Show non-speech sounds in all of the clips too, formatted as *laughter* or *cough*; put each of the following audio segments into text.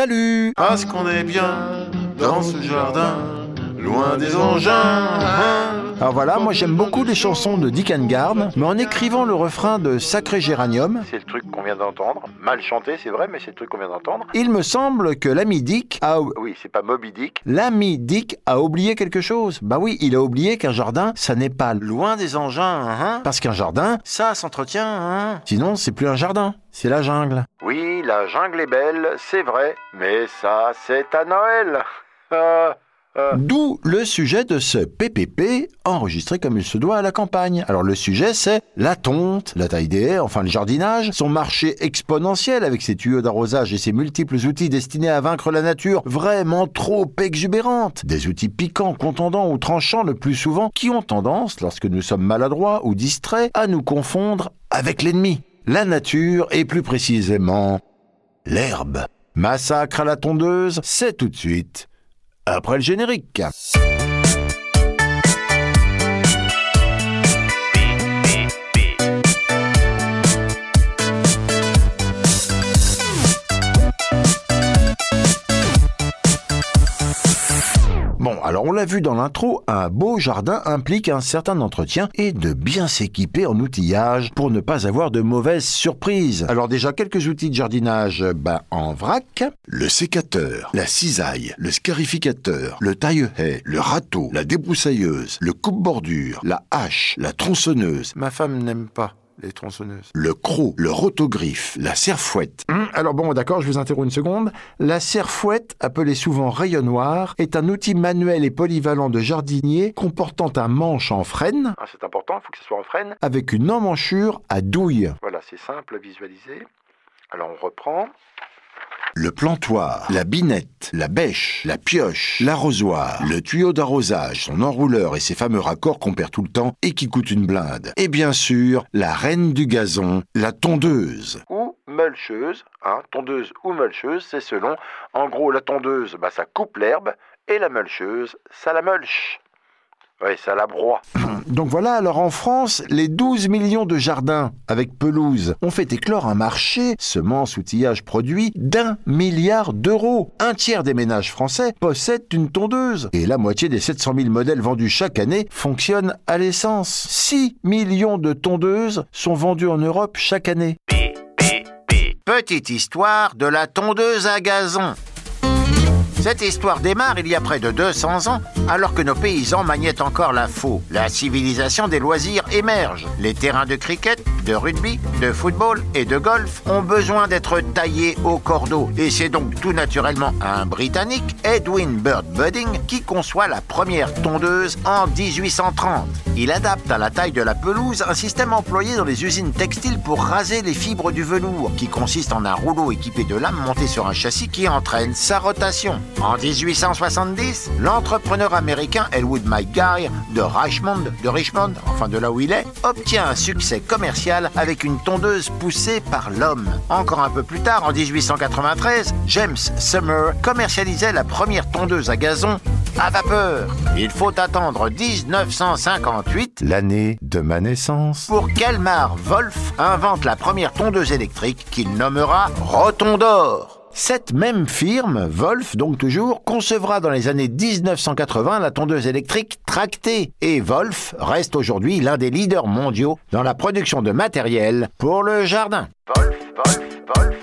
Salut Parce qu'on est bien dans ce jardin, loin des engins. Alors voilà, moi j'aime beaucoup les chansons de Dick Gard, mais en écrivant le refrain de Sacré Géranium, C'est le truc qu'on vient d'entendre. Mal chanté, c'est vrai, mais c'est le truc qu'on vient d'entendre. il me semble que l'ami Dick a... Oui, c'est pas Moby Dick. L'ami Dick a oublié quelque chose. Bah oui, il a oublié qu'un jardin, ça n'est pas loin des engins, hein Parce qu'un jardin, ça s'entretient, hein Sinon, c'est plus un jardin, c'est la jungle. Oui, la jungle est belle, c'est vrai, mais ça, c'est à Noël. Ah, *laughs* ah. D'où le sujet de ce PPP enregistré comme il se doit à la campagne. Alors le sujet c'est la tonte, la taille des haies, enfin le jardinage, son marché exponentiel avec ses tuyaux d'arrosage et ses multiples outils destinés à vaincre la nature vraiment trop exubérante. Des outils piquants, contondants ou tranchants le plus souvent qui ont tendance, lorsque nous sommes maladroits ou distraits, à nous confondre avec l'ennemi. La nature et plus précisément l'herbe. Massacre à la tondeuse, c'est tout de suite après le générique. Bon, alors on l'a vu dans l'intro, un beau jardin implique un certain entretien et de bien s'équiper en outillage pour ne pas avoir de mauvaises surprises. Alors déjà quelques outils de jardinage ben, en vrac. Le sécateur, la cisaille, le scarificateur, le taille-haie, le râteau, la débroussailleuse, le coupe-bordure, la hache, la tronçonneuse. Ma femme n'aime pas les tronçonneuses. Le croc, le rotogriffe, la serfouette. Hum, alors bon, d'accord, je vous interromps une seconde. La serfouette, appelée souvent rayonnoir, est un outil manuel et polyvalent de jardinier comportant un manche en frêne Ah, c'est important, il faut que ce soit en freine. avec une emmanchure à douille. Voilà, c'est simple à visualiser. Alors on reprend. Le plantoir, la binette, la bêche, la pioche, l'arrosoir, le tuyau d'arrosage, son enrouleur et ses fameux raccords qu'on perd tout le temps et qui coûtent une blinde. Et bien sûr, la reine du gazon, la tondeuse. Ou mulcheuse, hein, tondeuse ou mulcheuse, c'est selon. En gros, la tondeuse, bah, ça coupe l'herbe, et la mulcheuse, ça la mulche. Oui, ça la broie. *clears throat* Donc voilà, alors en France, les 12 millions de jardins avec pelouse ont fait éclore un marché, semences, outillage, produits, d'un milliard d'euros. Un tiers des ménages français possèdent une tondeuse. Et la moitié des 700 000 modèles vendus chaque année fonctionnent à l'essence. 6 millions de tondeuses sont vendues en Europe chaque année. Petite histoire de la tondeuse à gazon. Cette histoire démarre il y a près de 200 ans, alors que nos paysans maniaient encore la faux. La civilisation des loisirs émerge. Les terrains de cricket, de rugby, de football et de golf ont besoin d'être taillés au cordeau. Et c'est donc tout naturellement un Britannique, Edwin Bird Budding, qui conçoit la première tondeuse en 1830. Il adapte à la taille de la pelouse un système employé dans les usines textiles pour raser les fibres du velours, qui consiste en un rouleau équipé de lames monté sur un châssis qui entraîne sa rotation. En 1870, l'entrepreneur américain Elwood McGuire de Richmond, de Richmond, enfin de là où il est, obtient un succès commercial avec une tondeuse poussée par l'homme. Encore un peu plus tard, en 1893, James Summer commercialisait la première tondeuse à gazon à vapeur. Il faut attendre 1958 L'année de ma naissance. pour qu'Elmar Wolf invente la première tondeuse électrique qu'il nommera Rotondor. Cette même firme, Wolf donc toujours, concevra dans les années 1980 la tondeuse électrique tractée. Et Wolf reste aujourd'hui l'un des leaders mondiaux dans la production de matériel pour le jardin. Wolf, Wolf, Wolf.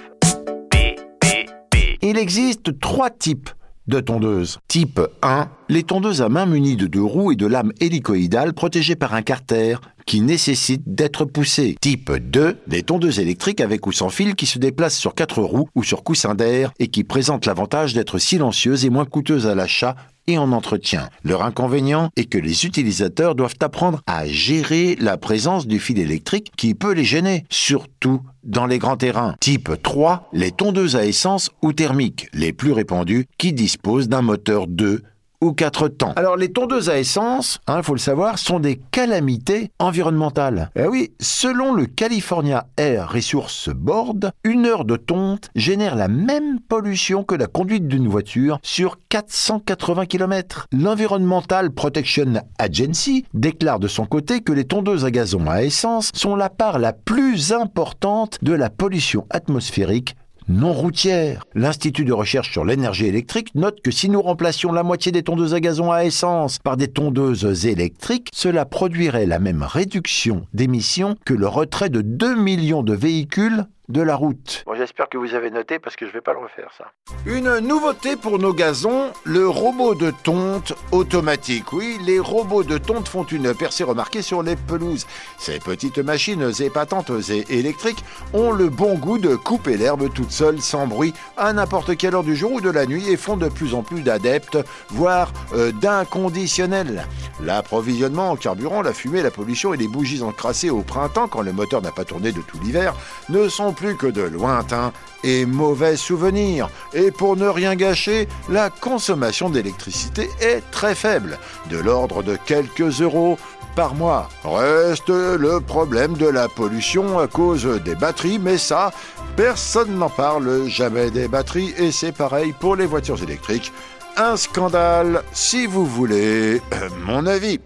Il existe trois types de tondeuses. Type 1, les tondeuses à main munies de deux roues et de lames hélicoïdales protégées par un carter qui nécessite d'être poussées. Type 2, des tondeuses électriques avec ou sans fil qui se déplacent sur quatre roues ou sur coussin d'air et qui présentent l'avantage d'être silencieuses et moins coûteuses à l'achat et en entretien. Leur inconvénient est que les utilisateurs doivent apprendre à gérer la présence du fil électrique qui peut les gêner, surtout dans les grands terrains. Type 3, les tondeuses à essence ou thermiques, les plus répandues, qui disposent d'un moteur 2 ou 4 temps. Alors les tondeuses à essence, il faut le savoir, sont des calamités environnementales. Eh oui, selon le California Air Resource Board, une heure de tonte génère la même pollution que la conduite d'une voiture sur 480 km. L'Environmental Protection Agency déclare de son côté que les tondeuses à gazon à essence sont la part la plus importante de la pollution atmosphérique non routières. L'Institut de recherche sur l'énergie électrique note que si nous remplacions la moitié des tondeuses à gazon à essence par des tondeuses électriques, cela produirait la même réduction d'émissions que le retrait de 2 millions de véhicules de la route. Bon, j'espère que vous avez noté parce que je vais pas le refaire ça. Une nouveauté pour nos gazons, le robot de tonte automatique. Oui, les robots de tonte font une percée remarquée sur les pelouses. Ces petites machines épatantes et électriques ont le bon goût de couper l'herbe toute seule sans bruit à n'importe quelle heure du jour ou de la nuit et font de plus en plus d'adeptes, voire euh, d'inconditionnels. L'approvisionnement en carburant, la fumée, la pollution et les bougies encrassées au printemps quand le moteur n'a pas tourné de tout l'hiver ne sont plus que de lointains et mauvais souvenirs. Et pour ne rien gâcher, la consommation d'électricité est très faible, de l'ordre de quelques euros par mois. Reste le problème de la pollution à cause des batteries, mais ça, personne n'en parle jamais des batteries et c'est pareil pour les voitures électriques. Un scandale, si vous voulez *clears throat* mon avis.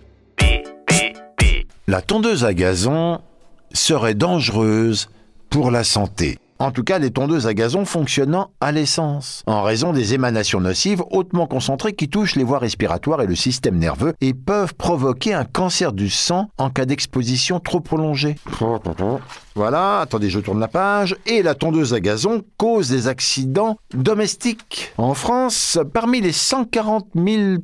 La tondeuse à gazon serait dangereuse pour la santé. En tout cas, les tondeuses à gazon fonctionnant à l'essence, en raison des émanations nocives hautement concentrées qui touchent les voies respiratoires et le système nerveux et peuvent provoquer un cancer du sang en cas d'exposition trop prolongée. Voilà, attendez, je tourne la page. Et la tondeuse à gazon cause des accidents domestiques. En France, parmi les 140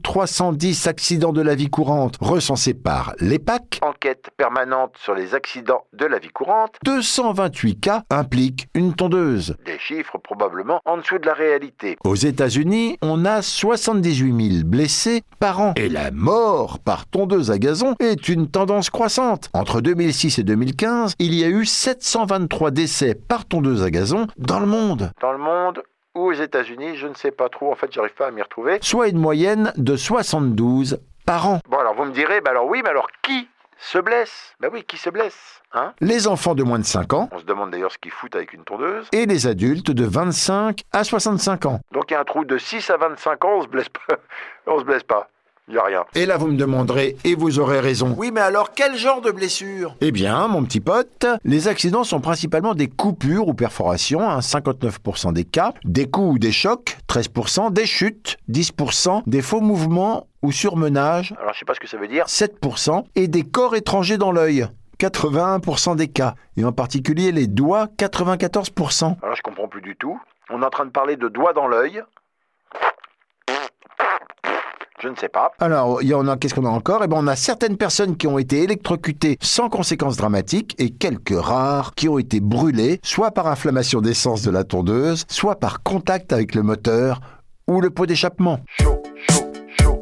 310 accidents de la vie courante recensés par l'EPAC, Enquête permanente sur les accidents de la vie courante. 228 cas impliquent une tondeuse. Des chiffres probablement en dessous de la réalité. Aux États-Unis, on a 78 000 blessés par an. Et la mort par tondeuse à gazon est une tendance croissante. Entre 2006 et 2015, il y a eu 723 décès par tondeuse à gazon dans le monde, Dans le monde ou aux États-Unis, je ne sais pas trop. En fait, j'arrive pas à m'y retrouver. soit une moyenne de 72 par an. Bon, alors vous me direz, bah alors oui, mais alors qui se blesse Bah oui, qui se blesse Hein? Les enfants de moins de 5 ans On se demande d'ailleurs ce qu'ils foutent avec une tondeuse. et les adultes de 25 à 65 ans. Donc il y a un trou de 6 à 25 ans, on se blesse pas. *laughs* on se blesse pas. Il n'y a rien. Et là, vous me demanderez, et vous aurez raison. Oui, mais alors quel genre de blessure? Eh bien, mon petit pote, les accidents sont principalement des coupures ou perforations, hein, 59% des cas, des coups ou des chocs, 13%, des chutes, 10%, des faux mouvements ou surmenage, Alors je sais pas ce que ça veut dire. 7%, et des corps étrangers dans l'œil, 81% des cas, et en particulier les doigts, 94%. Alors je comprends plus du tout. On est en train de parler de doigts dans l'œil. Je ne sais pas. Alors, il y en a, qu'est-ce qu'on a encore? Eh bien, on a certaines personnes qui ont été électrocutées sans conséquences dramatiques et quelques rares qui ont été brûlées, soit par inflammation d'essence de la tondeuse, soit par contact avec le moteur ou le pot d'échappement. Chaud, chaud, chaud.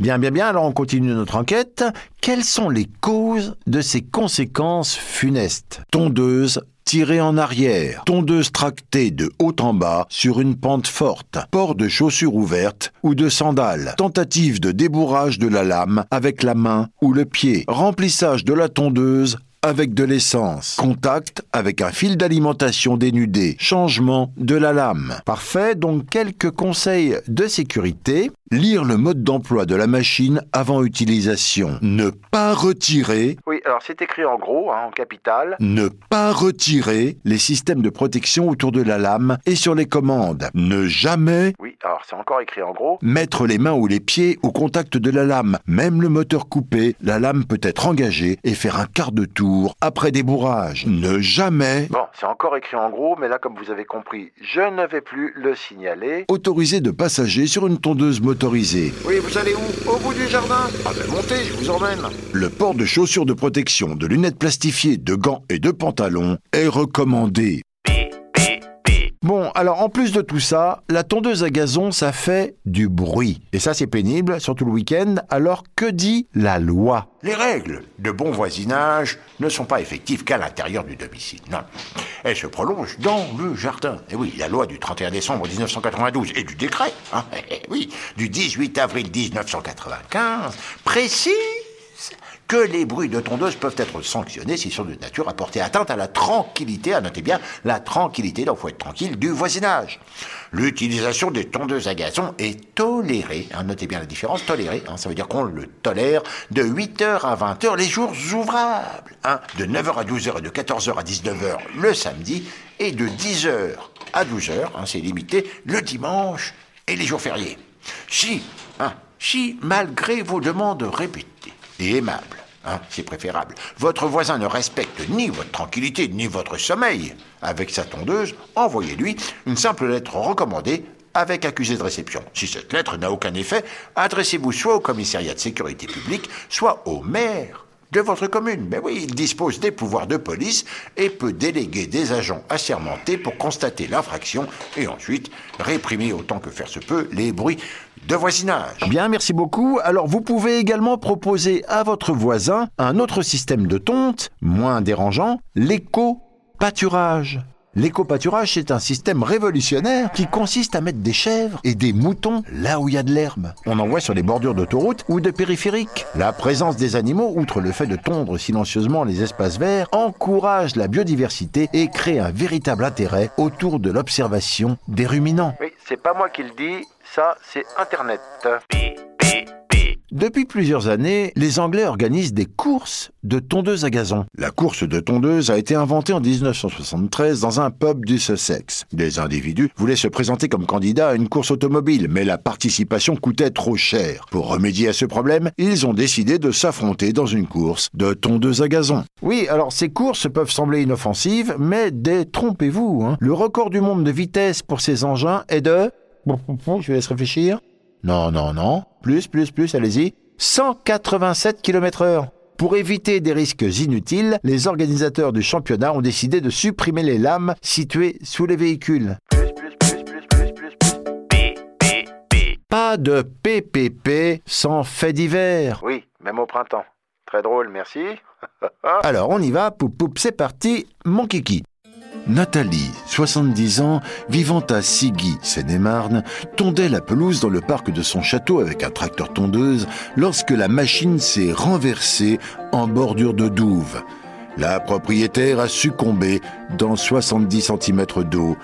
Bien, bien, bien, alors on continue notre enquête. Quelles sont les causes de ces conséquences funestes? Tondeuse tirée en arrière, tondeuse tractée de haut en bas sur une pente forte, port de chaussures ouvertes ou de sandales, tentative de débourrage de la lame avec la main ou le pied, remplissage de la tondeuse avec de l'essence, contact avec un fil d'alimentation dénudé, changement de la lame. Parfait, donc quelques conseils de sécurité. Lire le mode d'emploi de la machine avant utilisation. Ne pas retirer, Oui, alors c'est écrit en gros, hein, en capital. ne pas retirer les systèmes de protection autour de la lame et sur les commandes. Ne jamais Oui, alors c'est encore écrit en gros. mettre les mains ou les pieds au contact de la lame. Même le moteur coupé, la lame peut être engagée et faire un quart de tour après débourrage. Ne jamais Bon, c'est encore écrit en gros, mais là, comme vous avez compris, je ne vais plus le signaler. autoriser de passager sur une tondeuse Oui, vous allez où? Au bout du jardin? Ah ben montez, je vous emmène. Le port de chaussures de protection, de lunettes plastifiées, de gants et de pantalons est recommandé. Bon, alors en plus de tout ça, la tondeuse à gazon, ça fait du bruit. Et ça, c'est pénible, surtout le week-end. Alors que dit la loi? Les règles de bon voisinage ne sont pas effectives qu'à l'intérieur du domicile. Non. Elles se prolongent dans le jardin. Et oui, la loi du 31 décembre 1992 et du décret, hein, eh, *laughs* eh, oui, du 18 avril 1995 précise que les bruits de tondeuse peuvent être sanctionnés s'ils sont de nature à porter atteinte à la tranquillité, à noter bien la tranquillité, donc faut être tranquille, du voisinage. L'utilisation des tondeuses à gazon est tolérée, hein, notez bien la différence, tolérée, hein, ça veut dire qu'on le tolère de 8h à 20h les jours ouvrables, hein, de 9h à 12h et de 14h à 19h le samedi, et de 10h à 12h, hein, c'est limité, le dimanche et les jours fériés. Si, si, malgré vos demandes répétées et aimables, hein, c'est préférable, votre voisin ne respecte ni votre tranquillité ni votre sommeil avec sa tondeuse, envoyez-lui une simple lettre recommandée avec accusé de réception. Si cette lettre n'a aucun effet, adressez-vous soit au commissariat de sécurité publique, soit au maire de votre commune. Mais oui, il dispose des pouvoirs de police et peut déléguer des agents assermentés pour constater l'infraction et ensuite réprimer autant que faire se peut les bruits de voisinage. Bien, merci beaucoup. Alors, vous pouvez également proposer à votre voisin un autre système de tonte, moins dérangeant, l'éco-pâturage. L'éco-pâturage, c'est un système révolutionnaire qui consiste à mettre des chèvres et des moutons là où il y a de l'herbe. On en voit sur les bordures d'autoroutes ou de périphériques. La présence des animaux, outre le fait de tondre silencieusement les espaces verts, encourage la biodiversité et crée un véritable intérêt autour de l'observation des ruminants. Oui, c'est pas moi qui le dis, ça c'est Internet. Depuis plusieurs années, les Anglais organisent des courses de tondeuses à gazon. La course de tondeuse a été inventée en 1973 dans un pub du Sussex. Des individus voulaient se présenter comme candidats à une course automobile, mais la participation coûtait trop cher. Pour remédier à ce problème, ils ont décidé de s'affronter dans une course de tondeuses à gazon. Oui, alors ces courses peuvent sembler inoffensives, mais détrompez-vous. Hein. Le record du monde de vitesse pour ces engins est de... Je vous laisse réfléchir. Non, non, non. Plus, plus, plus, allez-y. 187 km heure. Pour éviter des risques inutiles, les organisateurs du championnat ont décidé de supprimer les lames situées sous les véhicules. Plus, plus, plus, plus, plus, plus, plus. Pas de PPP sans fait divers. Oui, même au printemps. Très drôle, merci. *laughs* Alors on y va, poup poup, c'est parti, mon kiki. Nathalie, 70 ans, vivant à Siggy, Seine-et-Marne, tondait la pelouse dans le parc de son château avec un tracteur tondeuse lorsque la machine s'est renversée en bordure de douve. La propriétaire a succombé dans 70 cm d'eau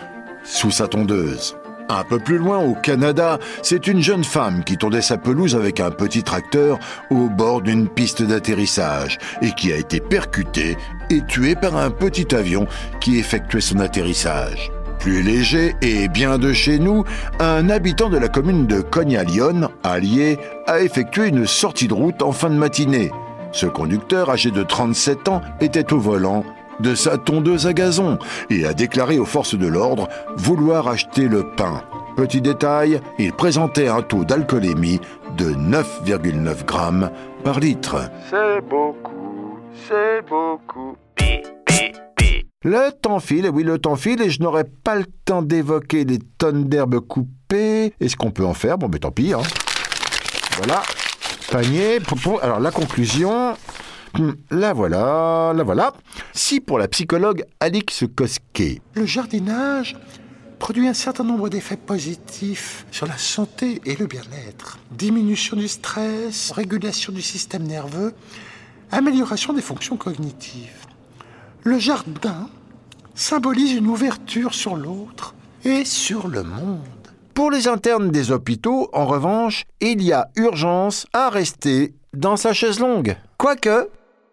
sous sa tondeuse. Un peu plus loin, au Canada, c'est une jeune femme qui tondait sa pelouse avec un petit tracteur au bord d'une piste d'atterrissage et qui a été percutée et tuée par un petit avion qui effectuait son atterrissage. Plus léger et bien de chez nous, un habitant de la commune de Cogne-à-Lyon, allié, a effectué une sortie de route en fin de matinée. Ce conducteur, âgé de 37 ans, était au volant de sa tondeuse à gazon et a déclaré aux forces de l'ordre vouloir acheter le pain. Petit détail, il présentait un taux d'alcoolémie de 9,9 grammes par litre. C'est beaucoup, c'est beaucoup. Le temps file, oui, le temps file, et je n'aurai pas le temps d'évoquer les tonnes d'herbes coupées. Est-ce qu'on peut en faire? Bon, mais tant pis. Hein. Voilà. Panier. Alors, la conclusion. Hmm, La voilà, la voilà. Si pour la psychologue Alix Koske, Le jardinage produit un certain nombre d'effets positifs sur la santé et le bien-être. Diminution du stress, régulation du système nerveux, amélioration des fonctions cognitives. Le jardin symbolise une ouverture sur l'autre et sur le monde. pour les internes des hôpitaux, en revanche, il y a urgence à rester dans sa chaise longue. Quoique,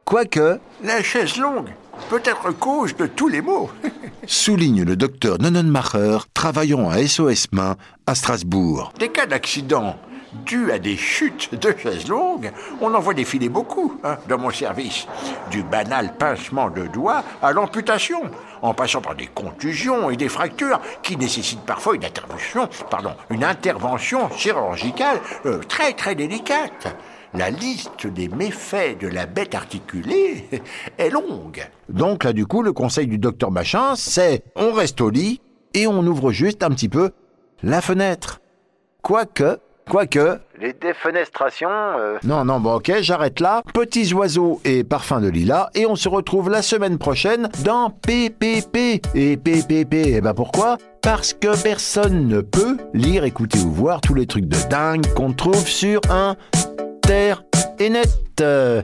quoique, La chaise longue peut être cause de tous les maux. *laughs* souligne le docteur Nonnenmacher, travaillant à SOS Main à Strasbourg. Des cas d'accident dus à des chutes de chaises longues, on en voit défiler beaucoup hein, dans mon service. Du banal pincement de doigts à l'amputation, en passant par des contusions et des fractures qui nécessitent parfois une intervention, pardon, une intervention chirurgicale euh, très très délicate. La liste des méfaits de la bête articulée *laughs* est longue. Donc là, du coup, le conseil du docteur Machin, c'est on reste au lit et on ouvre juste un petit peu la fenêtre. Quoique, quoique, Les défenestrations, euh, Non, non, bon, ok, j'arrête là. Petits oiseaux et parfums de lilas. Et on se retrouve la semaine prochaine dans PPP. Et PPP, eh ben pourquoi? Parce que personne ne peut lire, écouter ou voir tous les trucs de dingue qu'on trouve sur Internet. Euh,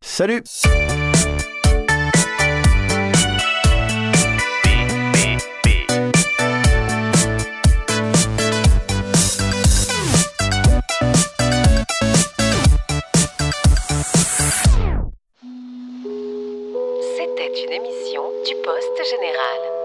Salut C'était une émission Poste Général.